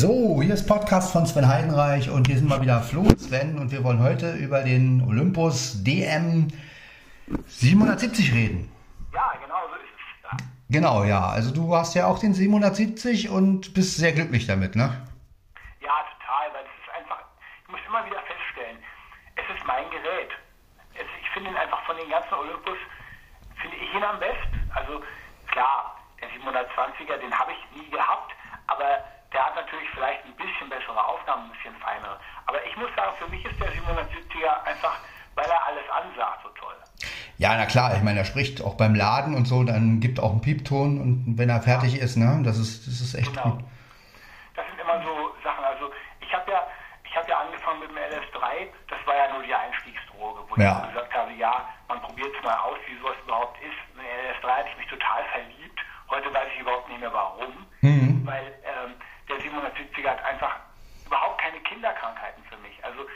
So, hier ist Podcast von Sven Heidenreich und hier sind mal wieder Flo und Sven und wir wollen heute über den Olympus DM 770 reden. Ja, genau so ist es. Ja. Genau, ja. Also du hast ja auch den 770 und bist sehr glücklich damit, ne? ja, total, weil es ist einfach, ich muss immer wieder feststellen, es ist mein Gerät. Es, ich finde ihn einfach von den ganzen Olympus, finde ich ihn am besten. Also klar, der 720er, den habe ich nie gehabt, aber der hat natürlich vielleicht ein bisschen bessere Aufnahmen, ein bisschen feinere. Aber ich muss sagen, für mich ist der 770er einfach, weil er alles ansagt, so toll. Ja, na klar, ich meine, er spricht auch beim Laden und so, dann gibt auch einen Piepton und wenn er fertig ist, ne, das ist, das ist echt Genau. gut. Das sind immer so Sachen. Also ich habe ja, ich habe ja angefangen mit dem LS3. Das war ja nur die Einstiegsdroge, wo Ja. ich gesagt habe, ja, man probiert es mal aus, wie sowas überhaupt ist. Mit dem LS3 hatte ich mich total verliebt. Heute weiß ich überhaupt nicht mehr warum, Mhm. weil ähm, der 770er hat einfach überhaupt keine Kinderkrankheiten für mich. Also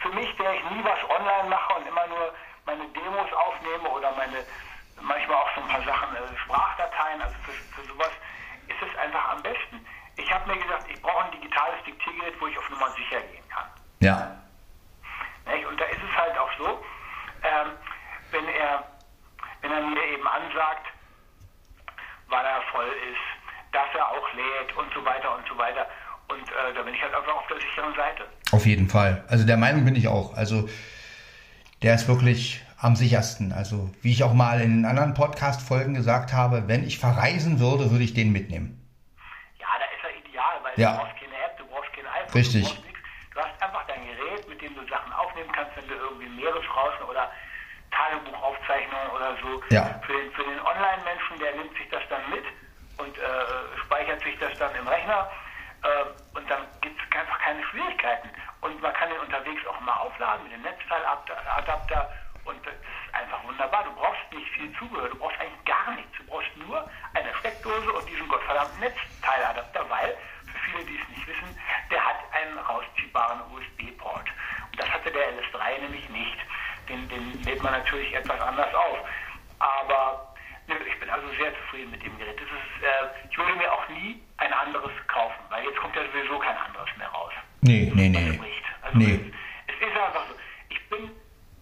für mich, der ich nie was online mache und immer nur meine Demos aufnehme oder meine manchmal auch so ein paar Sachen, äh, Sprachdateien, also für, für sowas ist es einfach am besten. Ich habe mir gesagt, ich brauche ein digitales Diktiergerät, wo ich auf Nummer sicher gehen kann. Ja. Nicht? Und da ist es halt auch so, ähm, wenn er wenn er mir eben ansagt, wann er voll ist, dass er auch lädt und so weiter und so weiter. Und äh, da bin ich halt einfach auf der sicheren Seite. Auf jeden Fall. Also der Meinung bin ich auch. Also der ist wirklich am sichersten. Also wie ich auch mal in anderen Podcast-Folgen gesagt habe, wenn ich verreisen würde, würde ich den mitnehmen. Ja, da ist er ideal, weil Ja. du brauchst keine App, du brauchst kein iPhone, Richtig. du brauchst nichts. Du hast einfach dein Gerät, mit dem du Sachen aufnehmen kannst, wenn du irgendwie Meeresrauschen oder Tagebuchaufzeichnungen oder so. Ja. Für den, den Online-Menschen, der nimmt sich das dann mit und äh, speichert sich das dann im Rechner äh, und dann gibt es einfach keine Schwierigkeiten. Und man kann den unterwegs auch mal aufladen mit dem Netzteiladapter und das ist einfach wunderbar. Du brauchst nicht viel Zubehör, du brauchst eigentlich gar nichts. Du brauchst nur eine Steckdose und diesen gottverdammten Netzteiladapter, weil, für viele, die es nicht wissen, der hat einen rausziehbaren USB-Port. Und das hatte der LS3 nämlich nicht. Den, den lädt man natürlich etwas anders auf. Aber ich bin also sehr zufrieden mit dem Gerät. Ist, äh, ich würde mir auch nie ein anderes kaufen, weil jetzt kommt ja sowieso kein anderes mehr raus. Nee, nee, nee. Also Nee. es, es ist einfach so. Ich bin,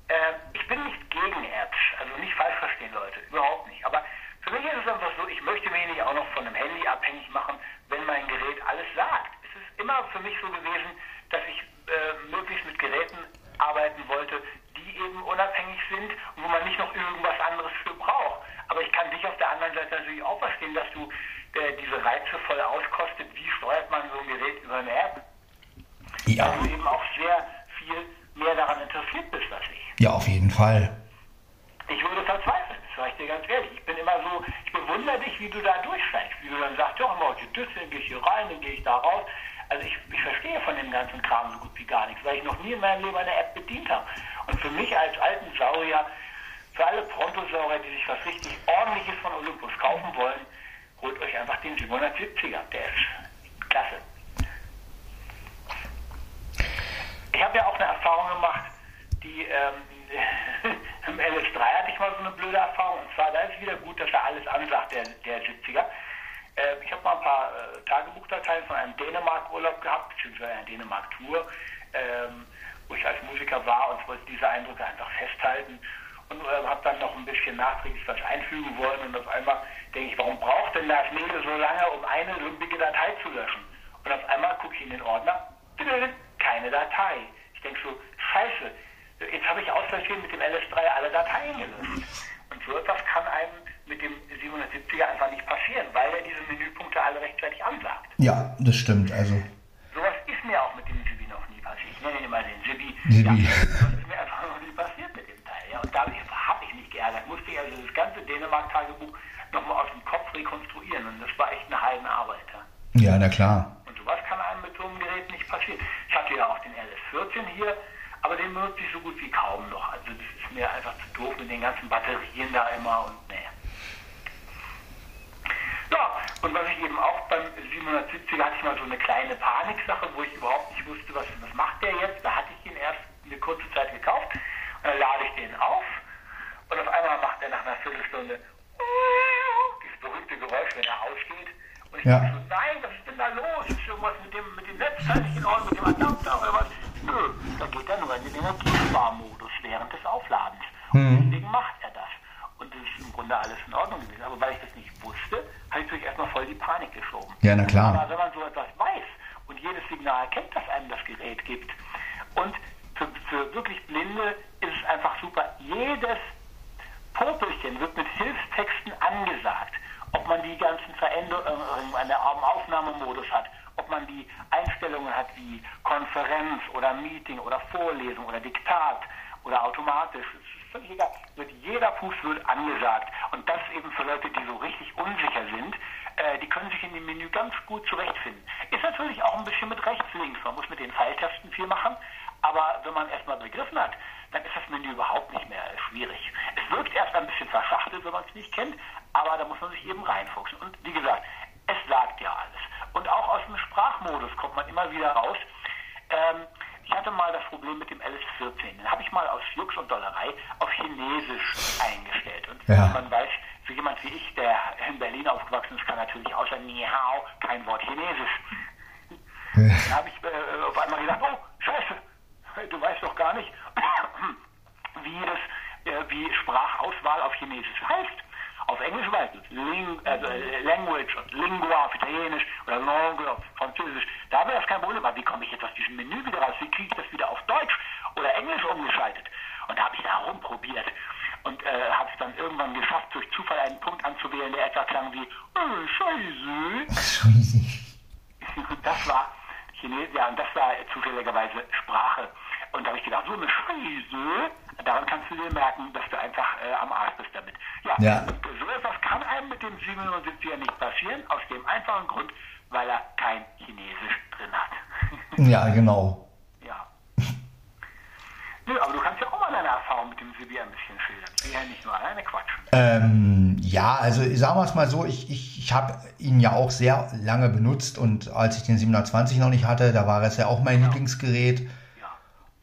äh, ich bin nicht gegen Apps, also nicht falsch verstehen, Leute, überhaupt nicht. Aber für mich ist es einfach so, ich möchte mich nicht auch noch von einem Handy abhängig machen, wenn mein Gerät alles sagt. Es ist immer für mich so gewesen, dass ich äh, möglichst mit Geräten arbeiten wollte, die eben unabhängig sind und wo man nicht noch irgendwas anderes für braucht. Aber ich kann dich auf der anderen Seite natürlich auch verstehen, dass du äh, diese Reize voll auskostet. Wie steuert man so ein Gerät über eine App? Ja. Weil du eben auch sehr viel mehr daran interessiert bist als ich. Ja, auf jeden Fall. Ich würde verzweifeln, das sage ich dir ganz ehrlich. Ich bin immer so, ich bewundere dich, wie du da durchsteigst, wie du dann sagst, ja, mal die Düsse, dann gehe ich hier rein, dann gehe ich da raus. Also ich, ich verstehe von dem ganzen Kram so gut wie gar nichts, weil ich noch nie in meinem Leben eine App bedient habe. Und für mich als alten Saurier, für alle Prontosaurier, die sich was richtig ordentliches von Olympus kaufen wollen, holt euch einfach den 770er, der ist klasse. Ich habe ja auch eine Erfahrung gemacht, die ähm, im LS3 hatte ich mal so eine blöde Erfahrung. Und zwar, da ist wieder gut, dass er alles ansagt, der, der 70er. Äh, ich habe mal ein paar äh, Tagebuchdateien von einem Dänemark-Urlaub gehabt, beziehungsweise einer Dänemark-Tour, ähm, wo ich als Musiker war und wollte diese Eindrücke einfach festhalten. Und äh, habe dann noch ein bisschen nachträglich was einfügen wollen. Und auf einmal denke ich, warum braucht denn das Mail so lange, um eine lumpige Datei zu löschen? Und auf einmal gucke ich in den Ordner, keine Datei. Ich denke so, scheiße, jetzt habe ich aus Versehen mit dem LS3 alle Dateien gelöscht. Und so etwas kann einem mit dem 770er einfach nicht passieren, weil er diese Menüpunkte alle rechtzeitig ansagt. Ja, das stimmt. Also Sowas ist mir auch mit dem Sibi noch nie passiert. Ich nenne ihn immer den Sibi. Sibi. Ja, das ist mir einfach noch nie passiert mit dem Teil. Ja. Und dadurch habe ich mich geärgert. Musste ich also das ganze Dänemark-Tagebuch nochmal aus dem Kopf rekonstruieren. Und das war echt eine Heidenarbeit. Ja. ja, na klar. Und sowas kann einem mit so einem Gerät nicht passieren. Ich hatte ja auch den LS14 hier, aber den benutze ich so gut wie kaum noch. Also das ist mir einfach zu doof mit den ganzen Batterien da immer und nee. Ja, und was ich eben auch beim 770er hatte ich mal so eine kleine Paniksache, wo ich überhaupt nicht wusste, was, was macht der jetzt. Da hatte ich ihn erst eine kurze Zeit gekauft und dann lade ich den auf und auf einmal macht er nach einer Viertelstunde dieses berühmte Geräusch, wenn er ausgeht. Und ich Ja. dachte Na klar. Aber wenn man so etwas weiß und jedes Signal kennt, das einem das Gerät gibt, und für, für wirklich Blinde ist es einfach super, jedes Popelchen wird mit Hilfstexten angesagt, ob man die ganzen Veränderungen an der Aufnahmemodus hat, ob man die Einstellungen hat wie Konferenz oder Meeting oder Vorlesung oder Diktat oder automatisch. Es ist völlig egal. Wird jeder Fuß wird angesagt. Und das eben für Leute, die so richtig unsicher sind, äh, die können sich in dem Menü ganz gut zurechtfinden. Ist natürlich auch ein bisschen mit rechts, links. Man muss mit den Pfeiltasten viel machen. Aber wenn man erstmal begriffen hat, dann ist das Menü überhaupt nicht mehr schwierig. Es wirkt erst ein bisschen verschachtelt, wenn man es nicht kennt, aber da muss man sich eben reinfuchsen. Und wie gesagt, es sagt ja alles. Und auch aus dem Sprachmodus kommt man immer wieder raus. Ähm, ich hatte mal das Problem mit dem LS14. Den habe ich mal aus Jux und Dollerei auf Chinesisch eingestellt. Und Ja. man weiß, so jemand wie ich, der in Berlin aufgewachsen ist, kann natürlich außer Ni Hao kein Wort Chinesisch. Dann habe ich äh, auf einmal gedacht, oh, scheiße, du weißt doch gar nicht, wie das, äh, wie Sprachauswahl auf Chinesisch heißt. Auf Englisch du es. Ling, also, äh, Language und Lingua auf Italienisch oder Langue auf Französisch. Da wäre das kein Problem. Aber wie komme ich jetzt aus diesem Menü wieder raus? Wie kriege ich das wieder auf Deutsch oder Englisch umgeschaltet? Und da habe ich da rumprobiert und äh, habe es dann irgendwann geschafft, durch Zufall einen Punkt anzuwählen, der etwa klang wie äh, Scheiße. Und das war Chines ja, und das war zufälligerweise Sprache. Und da habe ich gedacht, so eine Scheiße, daran kannst du dir merken, dass du einfach äh, am Arsch bist damit. Ja, Ja. so etwas kann einem mit dem 77er nicht passieren, aus dem einfachen Grund, weil er kein Chinesisch drin hat. Ja, genau. ja. Nö, aber du kannst ja auch mal deine Erfahrung mit dem Sibi ein bisschen schildern. Ich will ja nicht nur alleine quatschen. Ähm, ja, also sagen wir es mal so, ich, ich, ich habe ihn ja auch sehr lange benutzt und als ich den 720 noch nicht hatte, da war es ja auch mein Lieblingsgerät.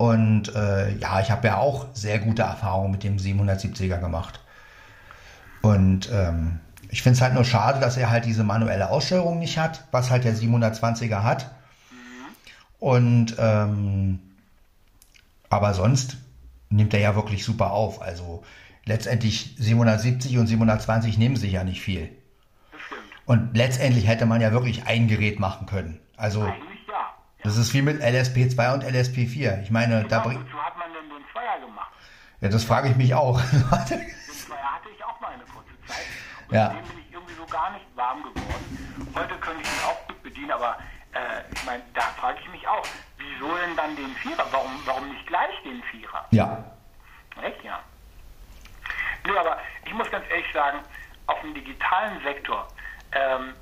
Und äh, ja, ich habe ja auch sehr gute Erfahrungen mit dem 770er gemacht. Und ähm, ich finde es halt nur schade, dass er halt diese manuelle Aussteuerung nicht hat, was halt der 720er hat. Und ähm, aber sonst nimmt er ja wirklich super auf. Also letztendlich 770 und 720 nehmen sich ja nicht viel. Und letztendlich hätte man ja wirklich ein Gerät machen können. Also Eigentlich. Das ist wie mit LSP2 und LSP4. Ich meine, da Genau, bringt. wozu hat man denn den Zweier gemacht? Ja, das frage ich mich auch. Den Zweier hatte ich auch mal eine kurze Zeit. Und Ja. dem bin ich irgendwie so gar nicht warm geworden. Heute könnte ich ihn auch gut bedienen, aber äh, ich meine, da frage ich mich auch, wieso denn dann den Vierer? Warum, warum nicht gleich den Vierer? ja. Echt, ja. Nö, aber ich muss ganz ehrlich sagen, auf dem digitalen Sektor ähm,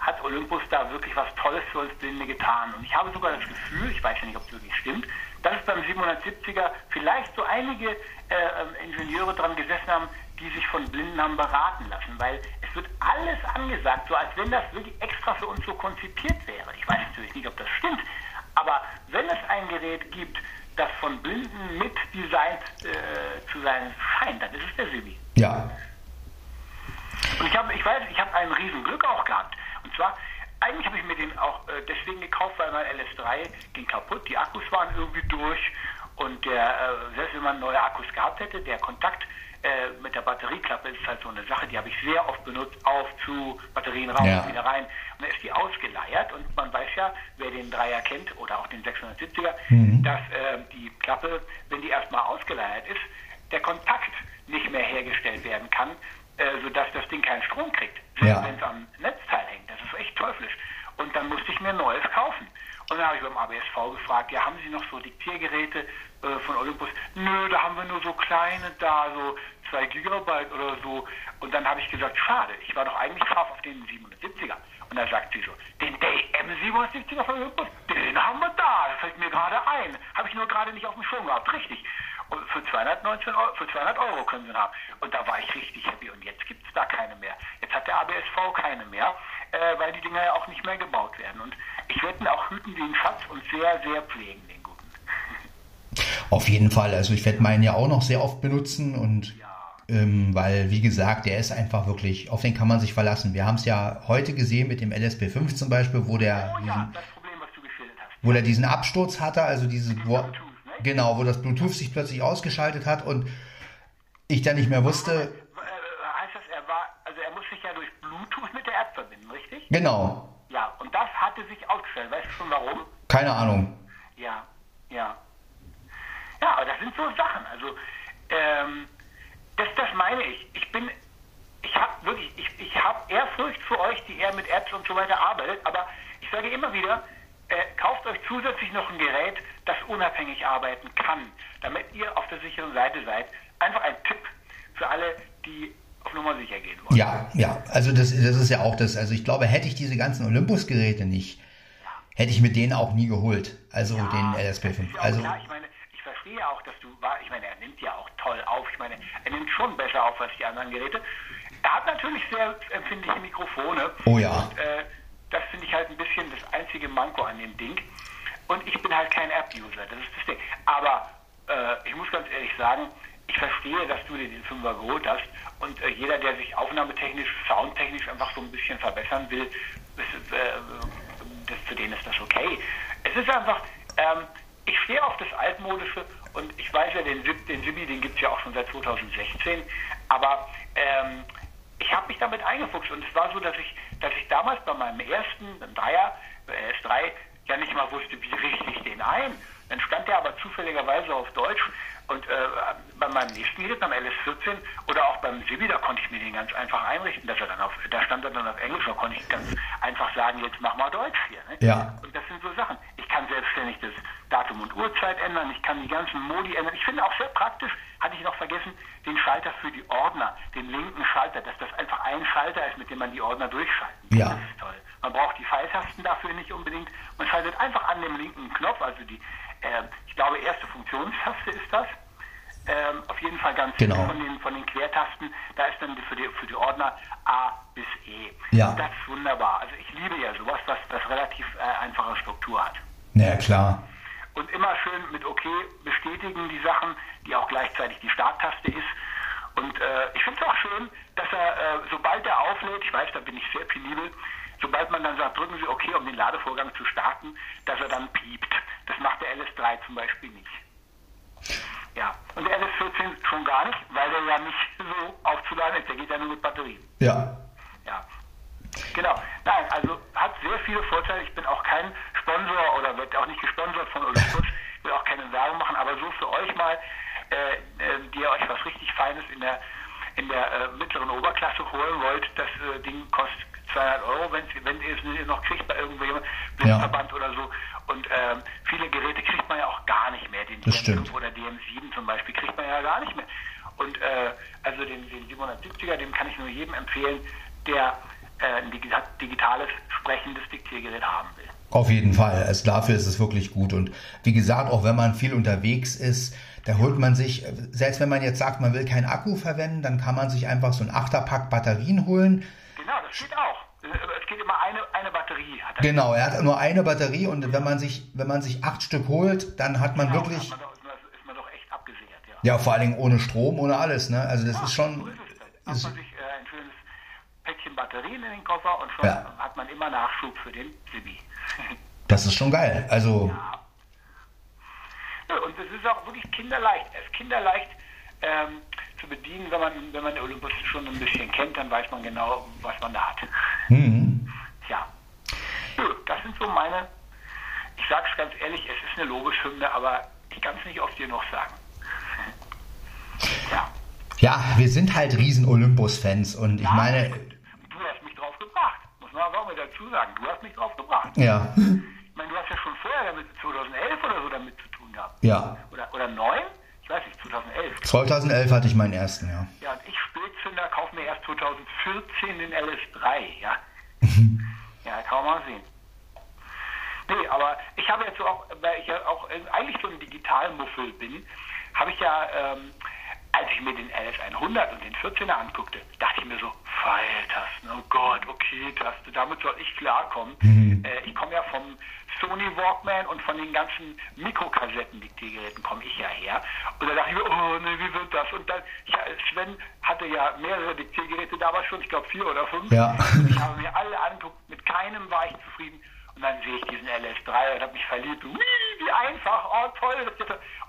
hat Olympus da wirklich was Tolles für uns Blinde getan. Und ich habe sogar das Gefühl, ich weiß ja nicht, ob es wirklich stimmt, dass es beim 770er vielleicht so einige äh, ähm, Ingenieure dran gesessen haben, die sich von Blinden haben beraten lassen, weil es wird alles angesagt, so als wenn das wirklich extra für uns so konzipiert wäre. Ich weiß natürlich nicht, ob das stimmt, aber wenn es ein Gerät gibt, das von Blinden mit designt äh, zu sein scheint, dann ist es der Sibi. Ja. Und ich habe, ich weiß, ich habe ein Riesenglück auch gehabt. Zwar, eigentlich habe ich mir den auch äh, deswegen gekauft, weil mein LS3 ging kaputt, die Akkus waren irgendwie durch und der, äh, selbst wenn man neue Akkus gehabt hätte, der Kontakt äh, mit der Batterieklappe ist halt so eine Sache, die habe ich sehr oft benutzt, auf, zu, Batterien raus, Ja. wieder rein. Und dann ist die ausgeleiert und man weiß ja, wer den Dreier kennt oder auch den 670er, dass äh, die Klappe, wenn die erstmal ausgeleiert ist, der Kontakt nicht mehr hergestellt werden kann, äh, sodass das Ding keinen Strom kriegt, Ja. wenn es am Netzteil hängt. Das ist echt teuflisch. Und dann musste ich mir ein neues kaufen. Und dann habe ich beim ABSV gefragt, ja, haben Sie noch so Diktiergeräte äh, von Olympus? Nö, da haben wir nur so kleine da, so 2 Gigabyte oder so. Und dann habe ich gesagt, schade, ich war doch eigentlich scharf auf den 770er. Und dann sagt sie so, den DM 770er von Olympus, den haben wir da, das fällt mir gerade ein. Habe ich nur gerade nicht auf dem Schirm gehabt, richtig. Und für 219 Euro, für 200 Euro können sie ihn haben. Und da war ich richtig happy. Und jetzt gibt es da keine mehr. Jetzt hat der ABSV keine mehr, äh, weil die Dinger ja auch nicht mehr gebaut werden. Und ich werde ihn auch hüten wie ein Schatz und sehr, sehr pflegen, den guten. Auf jeden Fall. Also ich werde meinen ja auch noch sehr oft benutzen und ähm, weil, wie gesagt, der ist einfach wirklich, auf den kann man sich verlassen. Wir haben es ja heute gesehen mit dem LSP5 zum Beispiel, wo der Oh ja, diesen, Problem, wo der diesen Absturz hatte, also diese, ne? Genau, wo das Bluetooth sich plötzlich ausgeschaltet hat und ich dann nicht mehr wusste, Äh, heißt das, er war, also er muss sich ja durch Bluetooth mit der App verbinden, richtig? genau, Ja, und das hatte sich ausgestellt. Weißt du schon warum? keine Ahnung. Ja, ja. Ja, aber das sind so Sachen. Also, ähm, das, das meine ich. Ich bin, ich habe wirklich, ich, ich habe Ehrfurcht für euch, die eher mit Apps und so weiter arbeitet, aber ich sage immer wieder, zusätzlich noch ein Gerät, das unabhängig arbeiten kann, damit ihr auf der sicheren Seite seid. Einfach ein Tipp für alle, die auf Nummer sicher gehen wollen. Ja, ja, also das, das ist ja auch das, also ich glaube, hätte ich diese ganzen Olympus-Geräte nicht, hätte ich mit denen auch nie geholt, also den das LSP5. ist ja auch Also, klar, ich meine, ich verstehe auch, dass du, ich meine, er nimmt ja auch toll auf. Ich meine, er nimmt schon besser auf als die anderen Geräte. Er hat natürlich sehr empfindliche Mikrofone. Oh ja. Und, äh, das finde ich halt ein bisschen das einzige Manko an dem Ding. Und ich bin halt kein App-User, das ist das Ding. Aber äh, ich muss ganz ehrlich sagen, ich verstehe, dass du dir den Fünfer geholt hast. Und äh, jeder, der sich aufnahmetechnisch, soundtechnisch einfach so ein bisschen verbessern will, das, äh, das, für den ist das okay. Es ist einfach, ähm, ich stehe auf das Altmodische und ich weiß ja, den, Zip- den den gibt es ja auch schon seit 2016, aber ähm, ich habe mich damit eingefuchst und es war so, dass ich, dass ich damals bei meinem ersten Dreier, äh, S3, ja nicht mal wusste, wie richte ich den ein. Dann stand der aber zufälligerweise auf Deutsch und äh, bei meinem nächsten Gerät, beim LS14 oder auch beim Sibi, da konnte ich mir den ganz einfach einrichten, dass er dann auf, da stand er dann auf Englisch, da konnte ich ganz einfach sagen, jetzt mach mal Deutsch hier. Ne? Ja. Und das sind so Sachen. Ich kann selbstständig das Datum und Uhrzeit ändern, ich kann die ganzen Modi ändern. Ich finde auch sehr praktisch, hatte ich noch vergessen, den Schalter für die Ordner, den linken Schalter, dass das einfach ein Schalter ist, mit dem man die Ordner durchschalten kann. Ja. Das ist toll. Man braucht die Pfeiltasten dafür nicht unbedingt. Man schaltet einfach an dem linken Knopf, also die, äh, ich glaube, erste Funktionstaste ist das. Ähm, auf jeden Fall ganz Genau. von den, von den Quertasten, da ist dann für die, für die Ordner A bis E. Ja. Das ist wunderbar. Also ich liebe ja sowas, was, was relativ äh, einfache Struktur hat. Naja, klar. Und immer schön mit OK bestätigen die Sachen, die auch gleichzeitig die Starttaste ist. Und äh, ich finde es auch schön, dass er, äh, sobald er auflädt, ich weiß, da bin ich sehr penibel, sobald man dann sagt, drücken Sie OK, um den Ladevorgang zu starten, dass er dann piept. Das macht der LS3 zum Beispiel nicht. Ja, und der LS14 schon gar nicht, weil der ja nicht so aufzuladen ist, der geht ja nur mit Batterien. Ja, Ja. Genau. Nein, also hat sehr viele Vorteile. Ich bin auch kein Sponsor oder wird auch nicht gesponsert von Olympus. Ich will auch keine Werbung machen, aber so für euch mal, äh, äh, die ihr euch was richtig Feines in der in der äh, mittleren Oberklasse holen wollt, das äh, Ding kostet 200 Euro, wenn, wenn ihr es noch kriegt bei irgendjemandem, Blitzverband oder so. Und ähm, viele Geräte kriegt man ja auch gar nicht mehr. Den Das DM5 stimmt. oder DM7 zum Beispiel kriegt man ja gar nicht mehr. Und äh, also den, den 770er, dem kann ich nur jedem empfehlen, der ein digita- digitales, sprechendes Diktiergerät haben will. Auf jeden Fall. Also dafür ist es wirklich gut. Und wie gesagt, auch wenn man viel unterwegs ist, da holt man sich, selbst wenn man jetzt sagt, man will keinen Akku verwenden, dann kann man sich einfach so ein Achterpack Batterien holen. Genau, das steht auch. Äh, Es geht immer eine, eine Batterie. Er. Genau, er hat nur eine Batterie und wenn man sich, wenn man sich acht Stück holt, dann hat man Genau, wirklich, Hat man doch, ist, man, ist man doch echt abgesichert, ja. ja, vor allen Dingen ohne Strom, ohne alles, ne? Also das ist so schon, ist es. Dann ist- hat man sich äh, ein schönes Päckchen Batterien in den Koffer und schon Ja. hat man immer Nachschub für den Sibi. das ist schon geil. Also, Ja, und es ist auch wirklich kinderleicht. Es ist kinderleicht ähm, zu bedienen, wenn man, wenn man den Olympus schon ein bisschen kennt, dann weiß man genau, was man da hat. hm, Tja. Ja, das sind so meine, ich sag's ganz ehrlich, es ist eine Lobeshymne, aber ich kann es nicht oft genug sagen. Ja. ja, wir sind halt riesen Olympus-Fans und ich Ja, meine, Du hast mich drauf aber auch mal dazu sagen. Du hast mich drauf gebracht. ja, Ich meine, du hast ja schon vorher damit 2011 oder so damit zu tun gehabt. ja, Oder, oder 9? Ich weiß nicht, 2011. 2011 hatte ich meinen ersten, ja. Ja, und ich Spätzünder kaufe mir erst 2014 den LS3, ja. ja, kann man mal sehen. Nee, aber ich habe jetzt so auch, weil ich ja auch eigentlich so ein Digitalmuffel bin, habe ich ja, ähm, als ich mir den LS100 und den 14er anguckte, dachte ich mir so, Pfeiltasten, oh Gott, okay, Taste, damit soll ich klarkommen. Äh, ich komme ja vom Sony Walkman und von den ganzen Mikrokassetten-Diktiergeräten komme ich ja her. Und da dachte ich mir, oh nee, wie wird das? Und dann, ja, Sven hatte ja mehrere Diktiergeräte damals schon, ich glaube vier oder fünf. Ja. Ich habe mir alle angeguckt, mit keinem war ich zufrieden. Und dann sehe ich diesen LS3 und habe mich verliebt. Ui, wie einfach, oh toll.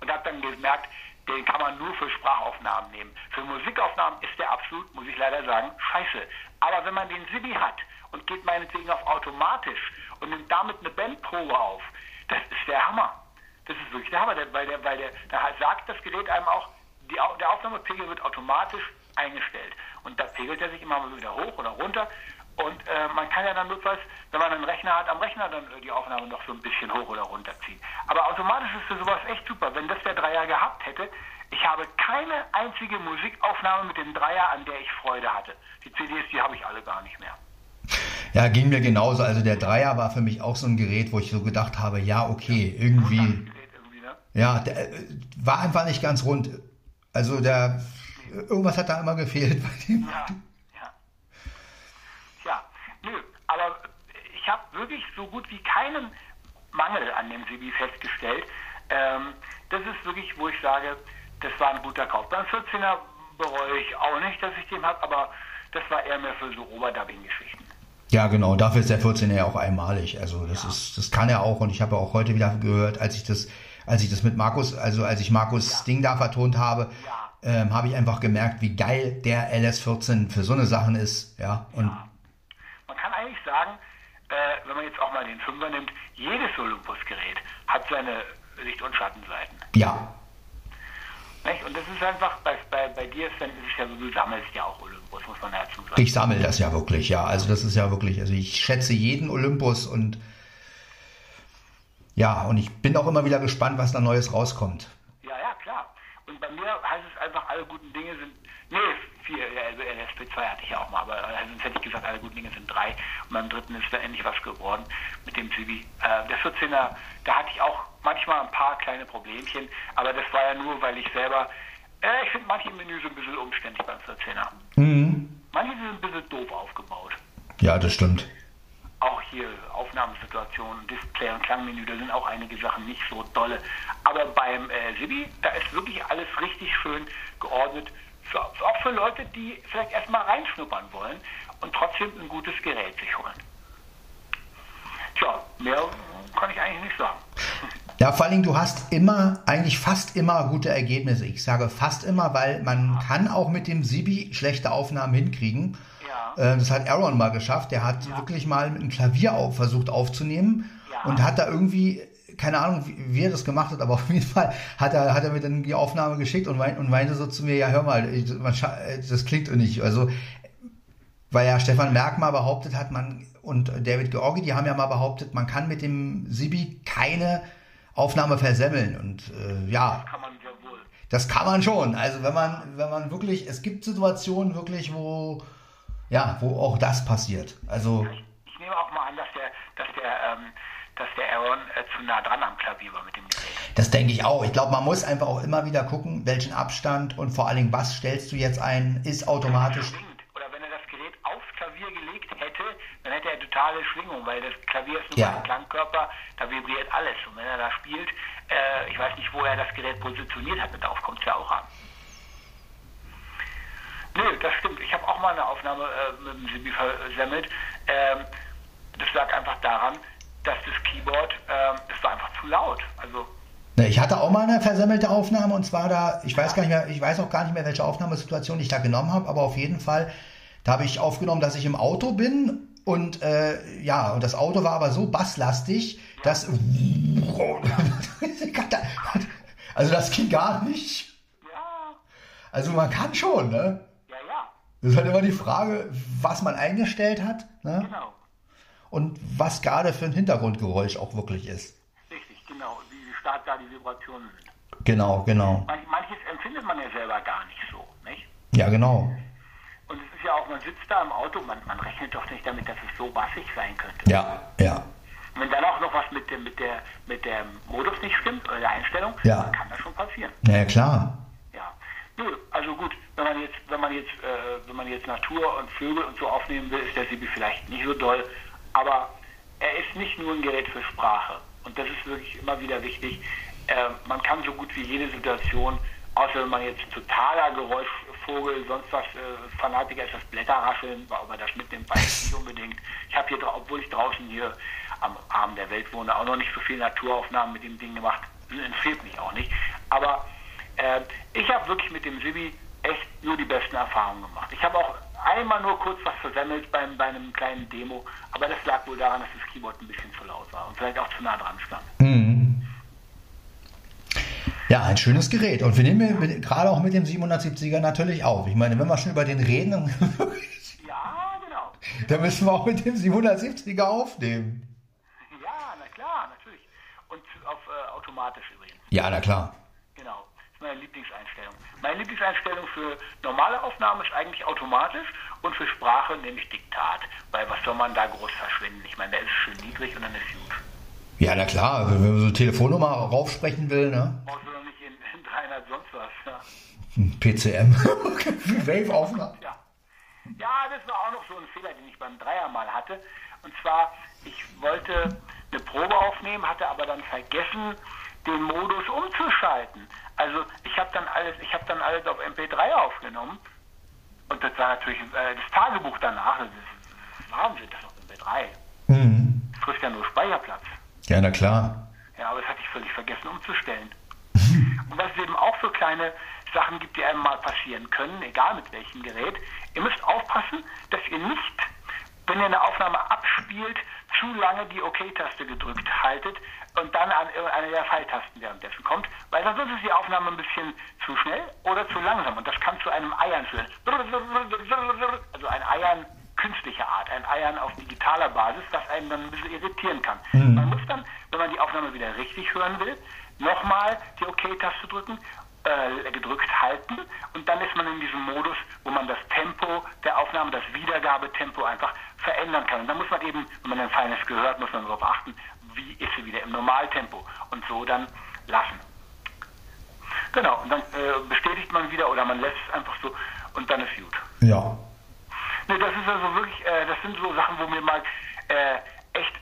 Und habe dann gemerkt, den kann man nur für Sprachaufnahmen nehmen. Für Musikaufnahmen ist der absolut, muss ich leider sagen, scheiße. Aber wenn man den Sibi hat und geht meinetwegen auf automatisch und nimmt damit eine Bandprobe auf, das ist der Hammer. Das ist wirklich der Hammer, weil der, weil der, da sagt das Gerät einem auch, die, der Aufnahmepegel wird automatisch eingestellt. Und da pegelt er sich immer wieder hoch oder runter. Und äh, man kann ja dann notfalls, wenn man einen Rechner hat, am Rechner dann die Aufnahme noch so ein bisschen hoch oder runter ziehen. Aber automatisch ist für sowas echt super. Wenn das der Dreier gehabt hätte, ich habe keine einzige Musikaufnahme mit dem Dreier, an der ich Freude hatte. Die CDs, die habe ich alle gar nicht mehr. Ja, ging mir genauso. Also der Dreier war für mich auch so ein Gerät, wo ich so gedacht habe, ja, okay, irgendwie. irgendwie ne? Ja, der, äh, war einfach nicht ganz rund. Also der irgendwas hat da immer gefehlt bei dem. Ja, nö, aber ich habe wirklich so gut wie keinen Mangel an dem CB festgestellt. Ähm, das ist wirklich, wo ich sage, das war ein guter Kauf. Beim 14er bereue ich auch nicht, dass ich den habe, aber das war eher mehr für so Oberdubbing-Geschichten. Ja, genau. Dafür ist der 14er ja auch einmalig. Also das ja. ist, das kann er auch. Und ich habe auch heute wieder gehört, als ich das, als ich das mit Markus, also als ich Markus ja. Ding da vertont habe, ja. ähm, habe ich einfach gemerkt, wie geil der LS14 für so eine Sachen ist. Ja. Und Man kann eigentlich sagen, äh, wenn man jetzt auch mal den Fünfer nimmt, jedes Olympus-Gerät hat seine Licht- und Schattenseiten. Ja, nicht? Und das ist einfach, bei, bei, bei dir ist, dann, ist es ja so, du sammelst ja auch Olympus, muss man dazu sagen. Ich sammle das ja wirklich, ja. Also das ist ja wirklich, also ich schätze jeden Olympus und ja, und ich bin auch immer wieder gespannt, was da Neues rauskommt. Ja, ja, klar. Und bei mir heißt es einfach, alle guten Dinge sind, nee, vier, also LSP2 hatte ich ja auch mal, aber sonst hätte ich gesagt, alle guten Dinge sind drei. Und beim dritten ist da endlich was geworden mit dem Zivi. Äh, der 14er, da hatte ich auch manchmal ein paar kleine Problemchen, aber das war ja nur, weil ich selber, äh, ich finde manche Menüs ein bisschen umständlich beim 14er. Mhm. Manche sind ein bisschen doof aufgebaut. Ja, das stimmt. Auch hier Aufnahmesituationen, Display und Klangmenü, da sind auch einige Sachen nicht so dolle. Aber beim äh, Sibi, da ist wirklich alles richtig schön geordnet. Für, auch für Leute, die vielleicht erstmal reinschnuppern wollen und trotzdem ein gutes Gerät sich holen. Tja, mehr kann ich eigentlich nicht sagen. Ja, vor allem, du hast immer, eigentlich fast immer gute Ergebnisse. Ich sage fast immer, weil man ja. kann auch mit dem Sibi schlechte Aufnahmen hinkriegen. Ja. Äh, das hat Aaron mal geschafft. Der hat ja. wirklich mal mit einem Klavier auf, versucht aufzunehmen und hat da irgendwie keine Ahnung, wie, er das gemacht hat, aber auf jeden Fall hat er, hat er mir dann die Aufnahme geschickt und, meint, und meinte so zu mir, ja, hör mal, das klingt nicht. Also, weil ja Stefan Merck mal behauptet hat, man und David Georgi, die haben ja mal behauptet, man kann mit dem Sibi keine Aufnahme versemmeln. Und äh, ja. Das kann man ja wohl. Das kann man schon. Also wenn man, wenn man wirklich, es gibt Situationen wirklich, wo ja, wo auch das passiert. Also. Ich, ich nehme auch mal an, dass der, dass der Aaron äh, zu nah dran am Klavier war mit dem Gerät. Das denke ich auch. Ich glaube, man muss einfach auch immer wieder gucken, welchen Abstand und vor allen Dingen, was stellst du jetzt ein, ist automatisch. Oder wenn er das Gerät aufs Klavier gelegt hätte, dann hätte er totale Schwingung, weil das Klavier ist nur ja. ein Klangkörper, da vibriert alles. Und wenn er da spielt, äh, ich weiß nicht, wo er das Gerät positioniert hat, darauf kommt es ja auch an. Nö, das stimmt. Ich habe auch mal eine Aufnahme äh, mit dem Sibi versemmelt. Ähm, das lag einfach daran, dass das Keyboard, äh, das war einfach zu laut. Also ich hatte auch mal eine versemmelte Aufnahme und zwar da, ich weiß gar nicht mehr, ich weiß auch gar nicht mehr, welche Aufnahmesituation ich da genommen habe, aber auf jeden Fall, da habe ich aufgenommen, dass ich im Auto bin und äh, ja, und das Auto war aber so basslastig, dass also das ging gar nicht. Also man kann schon, ne? Ja, ja. Das ist halt immer die Frage, was man eingestellt hat. Ne? Genau und was gerade für ein Hintergrundgeräusch auch wirklich ist. Richtig, genau, wie stark da die Vibrationen sind. Genau, genau. Manches empfindet man ja selber gar nicht so, nicht? Ja, genau. Und es ist ja auch, man sitzt da im Auto, man, man rechnet doch nicht damit, dass es so bassig sein könnte. Ja, ja. Und wenn dann auch noch was mit dem, mit der, mit der Modus nicht stimmt oder der Einstellung, ja. dann kann das schon passieren. Na ja, klar. Ja. Nö, also gut, wenn man jetzt, wenn man jetzt, äh, wenn man jetzt Natur und Vögel und so aufnehmen will, ist der Sibi vielleicht nicht so doll. Aber er ist nicht nur ein Gerät für Sprache. Und das ist wirklich immer wieder wichtig. Äh, man kann so gut wie jede Situation, außer wenn man jetzt totaler Geräusch, Greifvogel, sonst was, äh, Fanatiker ist das Blätterrascheln, ob er das mitnimmt, weiß ich nicht unbedingt. Ich habe hier, obwohl ich draußen hier am Arm der Welt wohne, auch noch nicht so viele Naturaufnahmen mit dem Ding gemacht. Empfiehlt mich auch nicht. Aber äh, ich habe wirklich mit dem Sibi echt nur die besten Erfahrungen gemacht. Ich habe auch einmal nur kurz was versemmelt beim, bei einem kleinen Demo, aber das lag wohl daran, dass das Keyboard ein bisschen zu laut war und vielleicht auch zu nah dran stand. Mhm. Ja, ein schönes Gerät. Und wir nehmen mit, gerade auch mit dem 770er natürlich auf. Ich meine, wenn wir schon über den reden, ja, genau. dann müssen wir auch mit dem 770er aufnehmen. Ja, na klar, natürlich. Und auf äh, automatisch übrigens. Ja, na klar. Genau. Das ist meine Lieblingseinstellung. Meine Lieblingseinstellung für normale Aufnahmen ist eigentlich automatisch und für Sprache nehme ich Diktat. Weil was soll man da groß verschwinden? Ich meine, der ist schön niedrig und dann ist gut. Ja, na klar, wenn man so eine Telefonnummer raufsprechen will, ne? Brauchst du doch nicht in, in 300 sonst was. Ja. PCM. Wave-Aufnahme. Ja. ja, das war auch noch so ein Fehler, den ich beim Dreier mal hatte. Und zwar, ich wollte eine Probe aufnehmen, hatte aber dann vergessen, den Modus umzuschalten. Also ich habe dann alles, ich habe dann alles auf MP3 aufgenommen. Und das war natürlich äh, das Tagebuch danach, das ist Wahnsinn, das ist auf MP3. Mhm. Das frisst ja nur Speicherplatz. Ja, na klar. Ja, aber das hatte ich völlig vergessen umzustellen. Und was es eben auch so kleine Sachen gibt, die einem mal passieren können, egal mit welchem Gerät. Ihr müsst aufpassen, dass ihr nicht, wenn ihr eine Aufnahme abspielt, zu lange die OK-Taste gedrückt haltet und dann an irgendeine der Pfeiltasten währenddessen kommt, weil sonst ist die Aufnahme ein bisschen zu schnell oder zu langsam und das kann zu einem Eiern führen. Also ein Eiern künstlicher Art, ein Eiern auf digitaler Basis, das einen dann ein bisschen irritieren kann. Mhm. Man muss dann, wenn man die Aufnahme wieder richtig hören will, nochmal die OK-Taste drücken, äh, gedrückt halten und dann ist man in diesem Modus, wo man das Tempo der Aufnahme, das Wiedergabetempo einfach verändern kann. Und dann muss man eben, wenn man ein feines gehört, muss man darauf achten, wie ist sie wieder im Normaltempo und so dann lassen. Genau, und dann äh, bestätigt man wieder oder man lässt es einfach so und dann ist gut. Ja, Nee, das ist also wirklich, äh, das sind so Sachen, wo mir mal äh, echt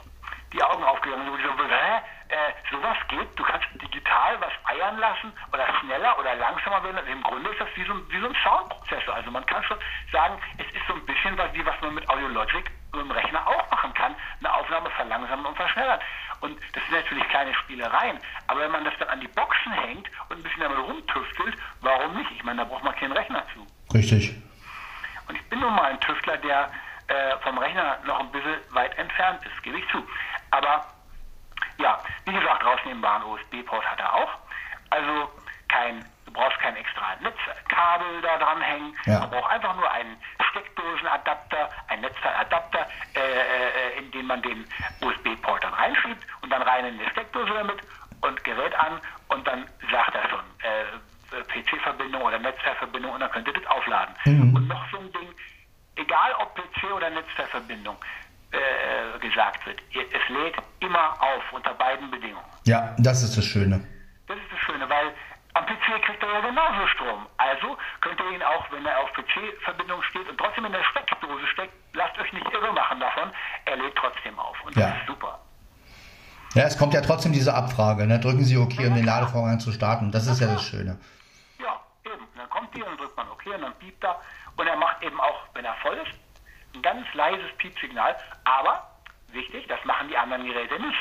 die Augen aufgegangen sind, wo ich so, hä? Äh, sowas geht, du kannst digital was eiern lassen oder schneller oder langsamer werden. Also Im Grunde ist das wie so, wie so ein Soundprozessor. Also man kann schon sagen, es ist so ein bisschen was, wie was man mit Audiologic im Rechner auch machen kann, eine Aufnahme verlangsamen und verschnellern. Und das sind natürlich kleine Spielereien, aber wenn man das dann an die Boxen hängt und ein bisschen damit rumtüftelt, warum nicht? Ich meine, da braucht man keinen Rechner zu. Richtig. Und ich bin nun mal ein Tüftler, der äh, vom Rechner noch ein bisschen weit entfernt ist, gebe ich zu. Aber ja, wie gesagt, rausnehmbaren USB-Port hat er auch. Also kein, du brauchst kein extra Netzkabel da dranhängen. Ja. Man braucht einfach nur einen Steckdosenadapter, einen Netzteiladapter, äh, äh, in den man den USB-Port dann reinschiebt und dann rein in die Steckdose damit und Gerät an und dann sagt er schon, äh, äh, PC-Verbindung oder Netzwerkverbindung und dann könnt ihr das aufladen. Mhm. Und noch so ein Ding, egal ob PC oder Netzwerkverbindung äh, gesagt wird, es lädt immer auf unter beiden Bedingungen. Ja, das ist das Schöne. Das ist das Schöne, weil PC kriegt er ja genauso Strom. Also könnt ihr ihn auch, wenn er auf PC-Verbindung steht und trotzdem in der Steckdose steckt, lasst euch nicht irre machen davon, er lädt trotzdem auf. Und das ja. ist super. Ja, es kommt ja trotzdem diese Abfrage. Ne? Drücken Sie OK, um den Ladevorgang zu starten. Das ist ja das Schöne. Dann kommt die und drückt man OK und dann piept er. Und er macht eben auch, wenn er voll ist, ein ganz leises Piepsignal. Aber, wichtig, das machen die anderen Geräte nicht.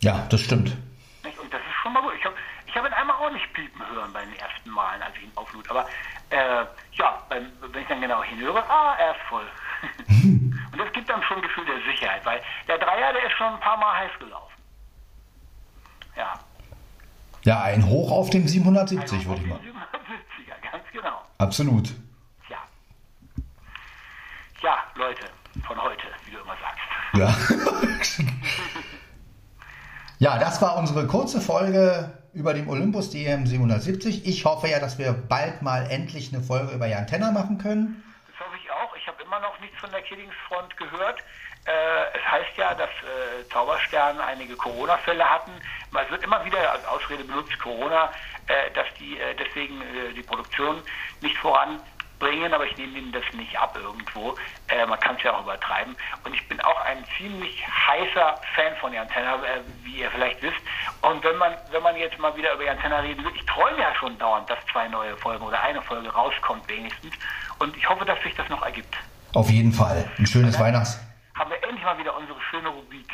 Ja, das stimmt. Und das ist schon mal gut. Ich habe ich hab ihn einmal auch nicht piepen hören bei den ersten Malen, als ich ihn auflud. Aber äh, ja, wenn ich dann genau hinhöre, ah, er ist voll. und das gibt dann schon ein Gefühl der Sicherheit, weil der Dreier, der ist schon ein paar Mal heiß gelaufen. Ja. Ja, ein Hoch auf dem 770, würde ich mal. Genau. Absolut. Ja. Ja, Leute, von heute, wie du immer sagst. Ja. ja, das war unsere kurze Folge über den Olympus DM 770. Ich hoffe ja, dass wir bald mal endlich eine Folge über Jan Tenner machen können. Das hoffe ich auch. Ich habe immer noch nichts von der Killingsfront gehört. Äh, es heißt ja, dass äh, Zauberstern einige Corona-Fälle hatten. Es wird immer wieder als Ausrede benutzt, Corona, äh, dass die äh, deswegen äh, die Produktion nicht vorangeht. Bringen, aber ich nehme ihnen das nicht ab irgendwo. Äh, man kann es ja auch übertreiben. Und ich bin auch ein ziemlich heißer Fan von Jan Tenner, äh, wie ihr vielleicht wisst. Und wenn man, wenn man jetzt mal wieder über Jan Tenner reden will, ich träume ja schon dauernd, dass zwei neue Folgen oder eine Folge rauskommt wenigstens. Und ich hoffe, dass sich das noch ergibt. Auf jeden Fall. Ein schönes Weihnachts. Haben wir endlich mal wieder unsere schöne Rubrik.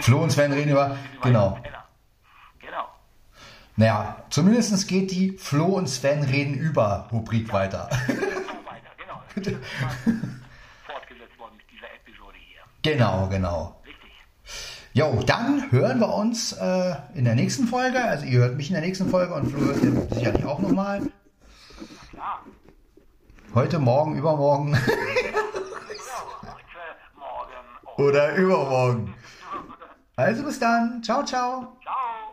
Flo und Sven reden über. Genau. Genau. Naja, zumindest geht die Flo und Sven reden über Rubrik weiter. weiter, genau. Das ist fortgesetzt worden mit dieser Episode hier. Genau, genau. Richtig. Jo, dann hören wir uns äh, in der nächsten Folge. Also ihr hört mich in der nächsten Folge und Flo hört ihr sicherlich auch nochmal. Klar. Heute, morgen, übermorgen Genau. Heute, morgen. Oder übermorgen. Also bis dann. Ciao, ciao. Ciao.